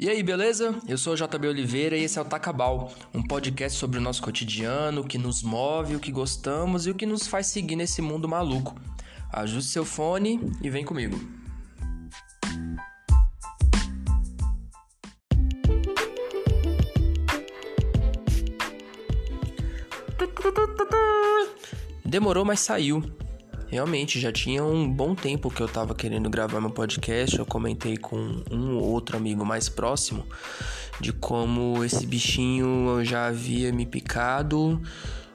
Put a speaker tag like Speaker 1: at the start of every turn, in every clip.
Speaker 1: E aí, beleza? Eu sou o JB Oliveira e esse é o Tacabal, um podcast sobre o nosso cotidiano, o que nos move, o que gostamos e o que nos faz seguir nesse mundo maluco. Ajuste seu fone e vem comigo. Demorou, mas saiu. Realmente, já tinha um bom tempo que eu tava querendo gravar meu podcast. Eu comentei com um ou outro amigo mais próximo de como esse bichinho já havia me picado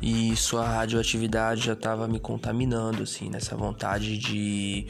Speaker 1: e sua radioatividade já estava me contaminando, assim, nessa vontade de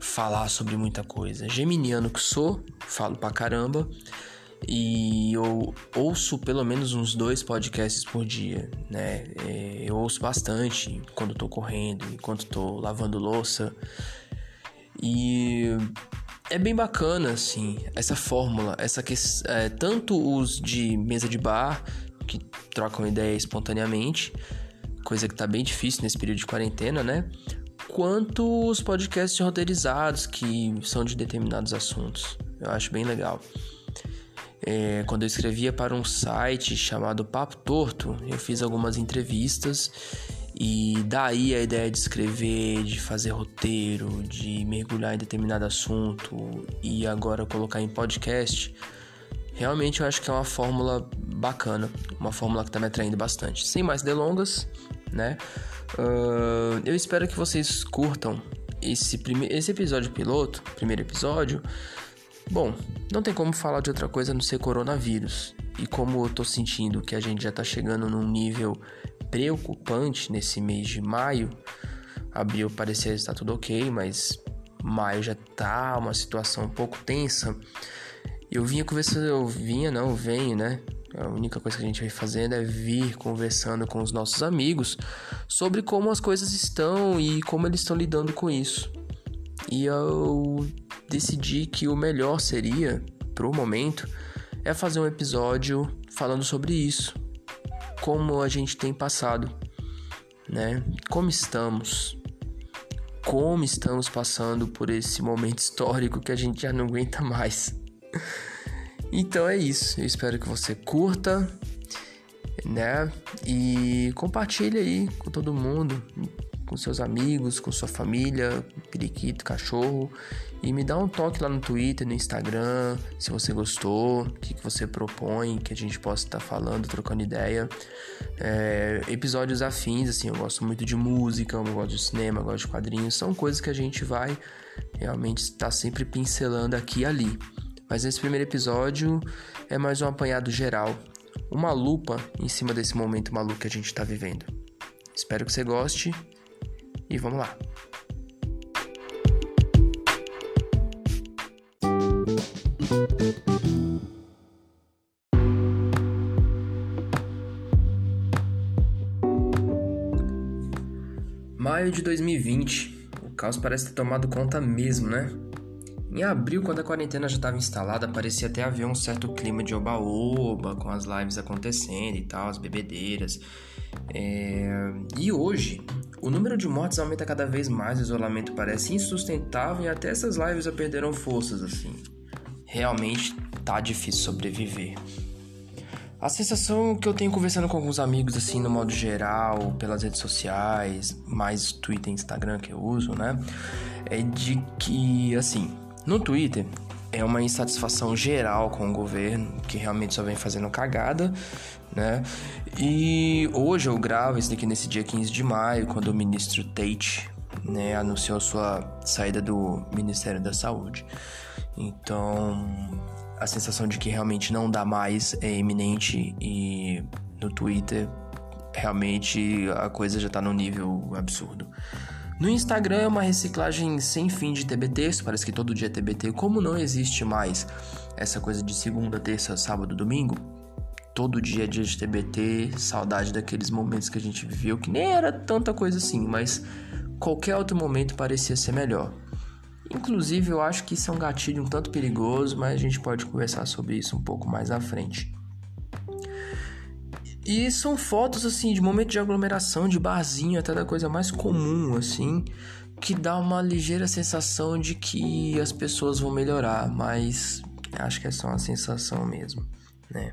Speaker 1: falar sobre muita coisa. Geminiano que sou, falo pra caramba e eu ouço pelo menos uns dois podcasts por dia, né? É, eu ouço bastante quando tô correndo, enquanto tô lavando louça. E é bem bacana, assim, essa fórmula, essa que é, tanto os de mesa de bar que trocam ideia espontaneamente, coisa que tá bem difícil nesse período de quarentena, né? Quanto os podcasts roteirizados que são de determinados assuntos. Eu acho bem legal. É, quando eu escrevia para um site chamado Papo Torto, eu fiz algumas entrevistas e daí a ideia de escrever, de fazer roteiro, de mergulhar em determinado assunto e agora colocar em podcast, realmente eu acho que é uma fórmula bacana, uma fórmula que está me atraindo bastante. Sem mais delongas, né? Uh, eu espero que vocês curtam esse, prime esse episódio piloto, primeiro episódio. Bom, não tem como falar de outra coisa não ser coronavírus. E como eu tô sentindo que a gente já tá chegando num nível preocupante nesse mês de maio, abril parecia estar tudo ok, mas maio já tá uma situação um pouco tensa. Eu vinha conversando, eu vinha, não, venho, né? A única coisa que a gente vem fazendo é vir conversando com os nossos amigos sobre como as coisas estão e como eles estão lidando com isso. E eu decidi que o melhor seria, pro momento, é fazer um episódio falando sobre isso. Como a gente tem passado, né? Como estamos? Como estamos passando por esse momento histórico que a gente já não aguenta mais. Então é isso. Eu espero que você curta, né? E compartilhe aí com todo mundo com seus amigos, com sua família, periquito, cachorro. E me dá um toque lá no Twitter, no Instagram, se você gostou, o que, que você propõe, que a gente possa estar falando, trocando ideia. É, episódios afins, assim, eu gosto muito de música, eu gosto de cinema, eu gosto de quadrinhos, são coisas que a gente vai realmente estar sempre pincelando aqui e ali. Mas nesse primeiro episódio é mais um apanhado geral, uma lupa em cima desse momento maluco que a gente está vivendo. Espero que você goste e vamos lá. Maio de 2020. O caos parece ter tomado conta mesmo, né? Em abril, quando a quarentena já estava instalada, parecia até haver um certo clima de oba-oba, com as lives acontecendo e tal, as bebedeiras. É... E hoje, o número de mortes aumenta cada vez mais, o isolamento parece insustentável e até essas lives já perderam forças, assim. Realmente tá difícil sobreviver. A sensação que eu tenho conversando com alguns amigos, assim, no modo geral, pelas redes sociais, mais Twitter e Instagram que eu uso, né? É de que, assim, no Twitter, é uma insatisfação geral com o governo, que realmente só vem fazendo cagada, né? E hoje eu gravo isso daqui nesse dia 15 de maio, quando o ministro Tate, né, anunciou sua saída do Ministério da Saúde. Então, a sensação de que realmente não dá mais é eminente e no Twitter realmente a coisa já tá num nível absurdo. No Instagram é uma reciclagem sem fim de TBT, parece que todo dia é TBT. Como não existe mais essa coisa de segunda, terça, sábado, domingo, todo dia é dia de TBT, saudade daqueles momentos que a gente viveu, que nem era tanta coisa assim, mas qualquer outro momento parecia ser melhor. Inclusive, eu acho que isso é um gatilho um tanto perigoso, mas a gente pode conversar sobre isso um pouco mais à frente. E são fotos assim de momento de aglomeração, de barzinho, até da coisa mais comum assim, que dá uma ligeira sensação de que as pessoas vão melhorar, mas Acho que é só uma sensação mesmo, né?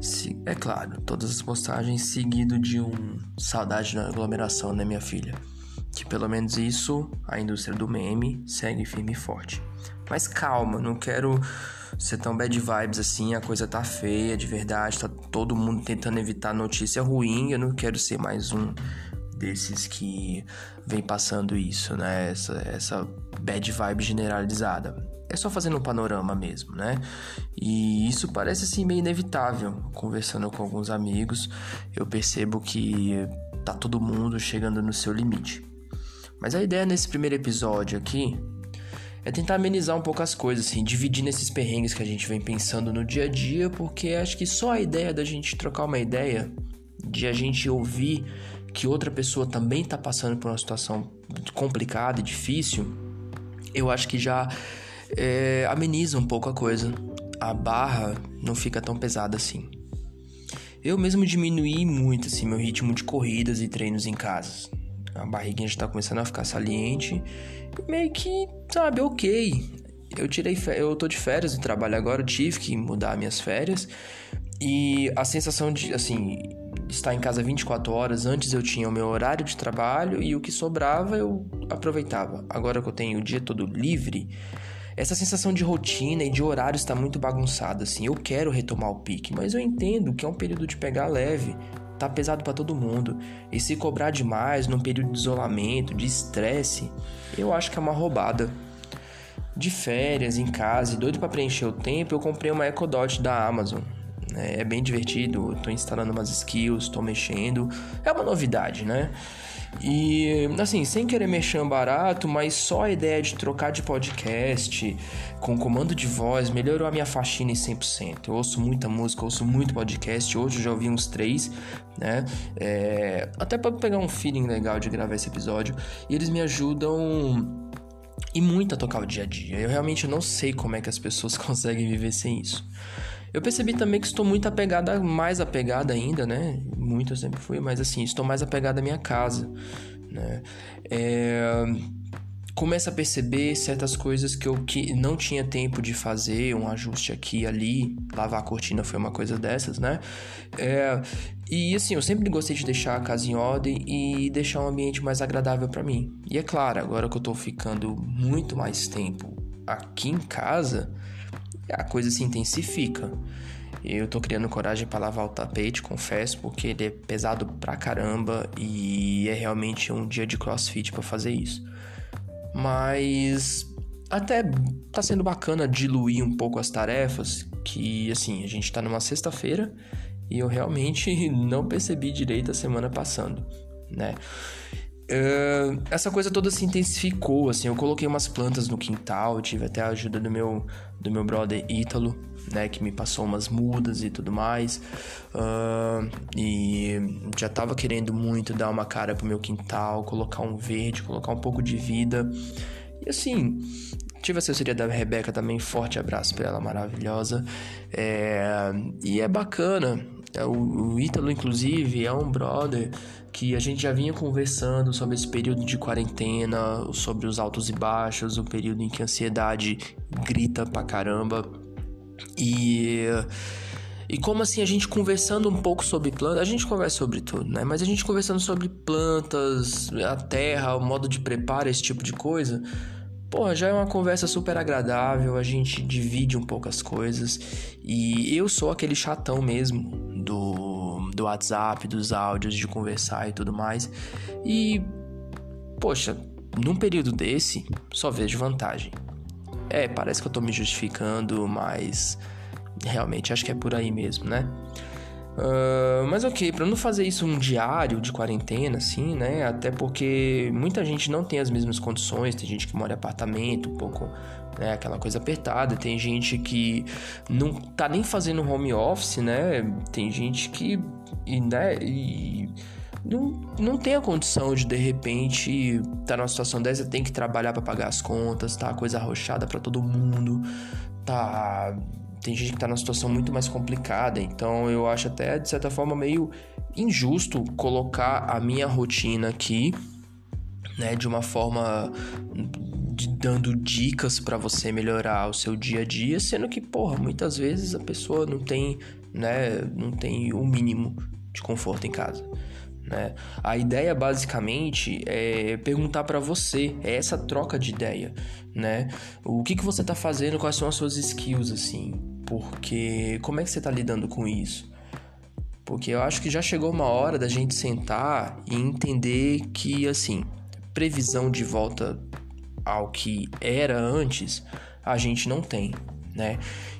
Speaker 1: Se, é claro, todas as postagens seguido de um saudade na aglomeração, né, minha filha? Que pelo menos isso a indústria do meme segue firme e forte. Mas calma, não quero ser tão bad vibes assim, a coisa tá feia de verdade, tá todo mundo tentando evitar notícia ruim, eu não quero ser mais um desses que vem passando isso, né? Essa, essa bad vibe generalizada. É só fazendo um panorama mesmo, né? E isso parece assim meio inevitável. Conversando com alguns amigos, eu percebo que tá todo mundo chegando no seu limite. Mas a ideia nesse primeiro episódio aqui é tentar amenizar um pouco as coisas, assim, dividir nesses perrengues que a gente vem pensando no dia a dia, porque acho que só a ideia da gente trocar uma ideia, de a gente ouvir que outra pessoa também está passando por uma situação complicada e difícil, eu acho que já é, ameniza um pouco a coisa. A barra não fica tão pesada assim. Eu mesmo diminuí muito assim meu ritmo de corridas e treinos em casa. A barriguinha já tá começando a ficar saliente. Meio que, sabe, ok. Eu tirei eu tô de férias do trabalho agora, tive que mudar minhas férias. E a sensação de, assim, estar em casa 24 horas, antes eu tinha o meu horário de trabalho e o que sobrava eu aproveitava. Agora que eu tenho o dia todo livre, essa sensação de rotina e de horário está muito bagunçada, assim. Eu quero retomar o pique, mas eu entendo que é um período de pegar leve tá pesado para todo mundo. E se cobrar demais num período de isolamento, de estresse, eu acho que é uma roubada. De férias, em casa e doido para preencher o tempo, eu comprei uma Echo Dot da Amazon. É, é bem divertido, tô instalando umas skills, tô mexendo. É uma novidade, né? E assim, sem querer mexer barato, mas só a ideia de trocar de podcast com comando de voz melhorou a minha faxina em 100%. Eu ouço muita música, ouço muito podcast. Hoje eu já ouvi uns três, né? É, até para pegar um feeling legal de gravar esse episódio. E eles me ajudam e muito a tocar o dia a dia. Eu realmente não sei como é que as pessoas conseguem viver sem isso. Eu percebi também que estou muito apegada, mais apegada ainda, né? Muito eu sempre fui, mas assim, estou mais apegada à minha casa, né? É... Começo a perceber certas coisas que eu que não tinha tempo de fazer, um ajuste aqui e ali, lavar a cortina foi uma coisa dessas, né? É... E assim, eu sempre gostei de deixar a casa em ordem e deixar um ambiente mais agradável para mim. E é claro, agora que eu tô ficando muito mais tempo aqui em casa, a coisa se intensifica. Eu tô criando coragem para lavar o tapete, confesso, porque ele é pesado pra caramba e é realmente um dia de crossfit para fazer isso. Mas até tá sendo bacana diluir um pouco as tarefas, que assim, a gente tá numa sexta-feira e eu realmente não percebi direito a semana passando, né? Uh, essa coisa toda se intensificou, assim, eu coloquei umas plantas no quintal, tive até a ajuda do meu, do meu brother Ítalo, né, que me passou umas mudas e tudo mais, uh, e já tava querendo muito dar uma cara pro meu quintal, colocar um verde, colocar um pouco de vida, e assim, tive a assessoria da Rebeca também, forte abraço pra ela, maravilhosa, é, e é bacana, é, o, o Ítalo, inclusive, é um brother que a gente já vinha conversando sobre esse período de quarentena, sobre os altos e baixos, o período em que a ansiedade grita pra caramba. E. E como assim a gente conversando um pouco sobre plantas, a gente conversa sobre tudo, né? Mas a gente conversando sobre plantas, a terra, o modo de preparo, esse tipo de coisa, Pô, já é uma conversa super agradável, a gente divide um pouco as coisas. E eu sou aquele chatão mesmo do, do WhatsApp, dos áudios, de conversar e tudo mais. E, poxa, num período desse, só vejo vantagem. É, parece que eu tô me justificando, mas realmente acho que é por aí mesmo, né? Uh, mas ok, para não fazer isso um diário de quarentena, assim, né? Até porque muita gente não tem as mesmas condições, tem gente que mora em apartamento, um pouco, né? Aquela coisa apertada, tem gente que não tá nem fazendo home office, né? Tem gente que, e, né? E não, não tem a condição de de repente tá numa situação dessa, tem que trabalhar para pagar as contas, tá coisa arrochada para todo mundo, tá tem gente que tá numa situação muito mais complicada, então eu acho até de certa forma meio injusto colocar a minha rotina aqui, né, de uma forma dando dicas para você melhorar o seu dia a dia, sendo que, porra, muitas vezes a pessoa não tem, né, não tem o mínimo de conforto em casa. Né? A ideia basicamente é perguntar para você, é essa troca de ideia, né? O que, que você tá fazendo, quais são as suas skills, assim, porque como é que você tá lidando com isso? Porque eu acho que já chegou uma hora da gente sentar e entender que, assim, previsão de volta ao que era antes, a gente não tem, né?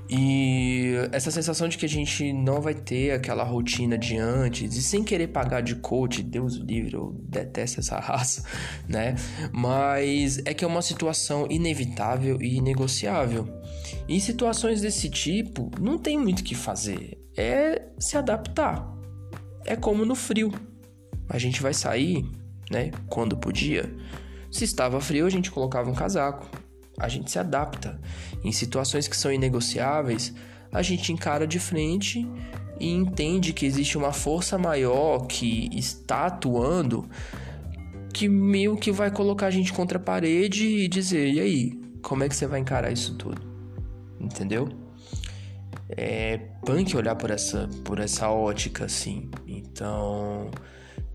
Speaker 1: E essa sensação de que a gente não vai ter aquela rotina de antes, e sem querer pagar de coach, Deus livre, eu detesto essa raça, né? Mas é que é uma situação inevitável e inegociável. Em situações desse tipo, não tem muito o que fazer, é se adaptar. É como no frio. A gente vai sair, né, quando podia. Se estava frio, a gente colocava um casaco a gente se adapta. Em situações que são inegociáveis, a gente encara de frente e entende que existe uma força maior que está atuando que meio que vai colocar a gente contra a parede e dizer: e aí, como é que você vai encarar isso tudo? Entendeu? É punk olhar por essa, por essa ótica assim. Então,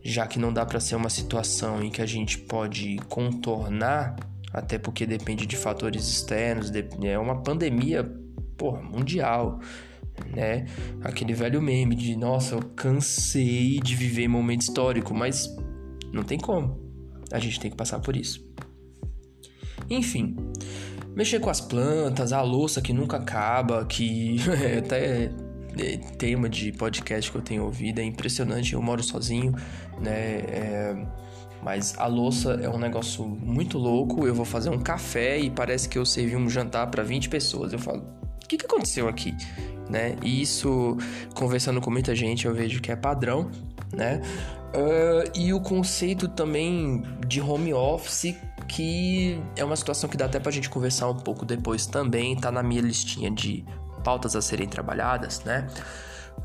Speaker 1: já que não dá para ser uma situação em que a gente pode contornar até porque depende de fatores externos, é uma pandemia, porra, mundial, né? Aquele velho meme de, nossa, eu cansei de viver momento histórico, mas não tem como. A gente tem que passar por isso. Enfim, mexer com as plantas, a louça que nunca acaba, que é até é, tema de podcast que eu tenho ouvido, é impressionante. Eu moro sozinho, né? É mas a louça é um negócio muito louco. Eu vou fazer um café e parece que eu servi um jantar para 20 pessoas. Eu falo, o que, que aconteceu aqui? Né? E isso, conversando com muita gente, eu vejo que é padrão, né? Uh, e o conceito também de home office, que é uma situação que dá até pra gente conversar um pouco depois também, tá na minha listinha de pautas a serem trabalhadas, né?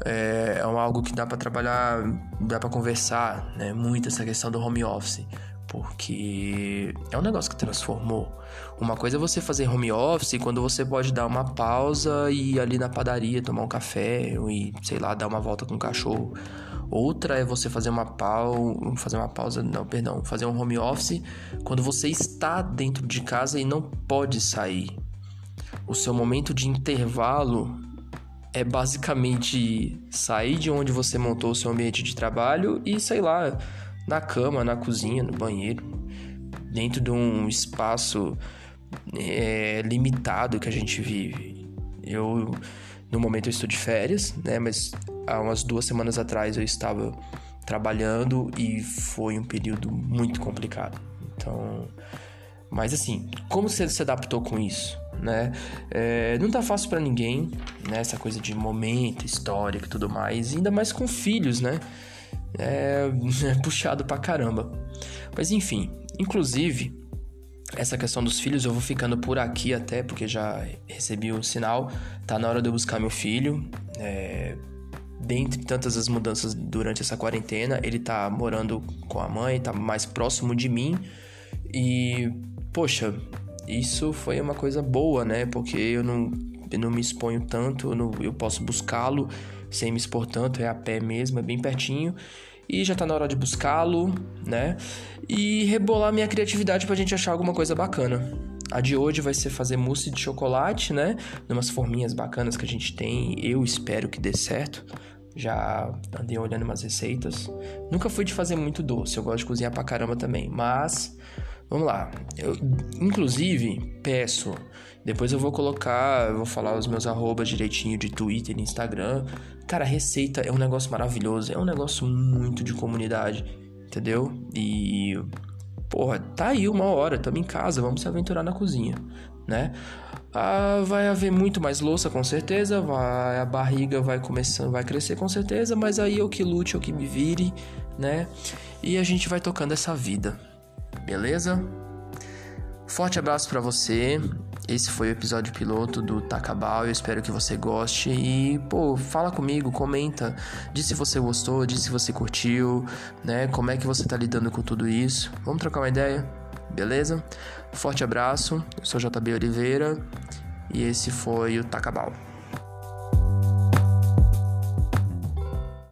Speaker 1: É, é algo que dá para trabalhar, dá para conversar, né? Muito essa questão do home office, porque é um negócio que transformou. Uma coisa é você fazer home office quando você pode dar uma pausa e ir ali na padaria tomar um café e sei lá dar uma volta com o cachorro. Outra é você fazer uma pausa, fazer uma pausa, não, perdão, fazer um home office quando você está dentro de casa e não pode sair. O seu momento de intervalo é basicamente sair de onde você montou o seu ambiente de trabalho e, sei lá, na cama, na cozinha, no banheiro, dentro de um espaço é, limitado que a gente vive. Eu, no momento, eu estou de férias, né? Mas há umas duas semanas atrás eu estava trabalhando e foi um período muito complicado. Então, mas assim, como você se adaptou com isso? Né? É, não tá fácil para ninguém, né? Essa coisa de momento, histórico e tudo mais, ainda mais com filhos, né? É, é puxado pra caramba. Mas enfim, inclusive, essa questão dos filhos eu vou ficando por aqui até, porque já recebi o sinal, tá na hora de eu buscar meu filho. É, dentre tantas as mudanças durante essa quarentena, ele tá morando com a mãe, tá mais próximo de mim. E, poxa, isso foi uma coisa boa, né? Porque eu não, eu não me exponho tanto, eu, não, eu posso buscá-lo sem me expor tanto, é a pé mesmo, é bem pertinho. E já tá na hora de buscá-lo, né? E rebolar minha criatividade pra gente achar alguma coisa bacana. A de hoje vai ser fazer mousse de chocolate, né? Numas forminhas bacanas que a gente tem. Eu espero que dê certo. Já andei olhando umas receitas. Nunca fui de fazer muito doce, eu gosto de cozinhar pra caramba também. Mas Vamos lá. Eu, inclusive, peço. Depois eu vou colocar, eu vou falar os meus arrobas direitinho de Twitter e Instagram. Cara, receita é um negócio maravilhoso. É um negócio muito de comunidade. Entendeu? E. Porra, tá aí uma hora, tamo em casa, vamos se aventurar na cozinha, né? Ah, vai haver muito mais louça, com certeza. Vai, a barriga vai começando, vai crescer com certeza, mas aí eu que lute, eu que me vire, né? E a gente vai tocando essa vida beleza? Forte abraço para você. Esse foi o episódio piloto do Takabal. Eu espero que você goste e, pô, fala comigo, comenta, diz se você gostou, diz se você curtiu, né? Como é que você tá lidando com tudo isso? Vamos trocar uma ideia? beleza? Forte abraço, eu sou JB Oliveira e esse foi o Tacabal.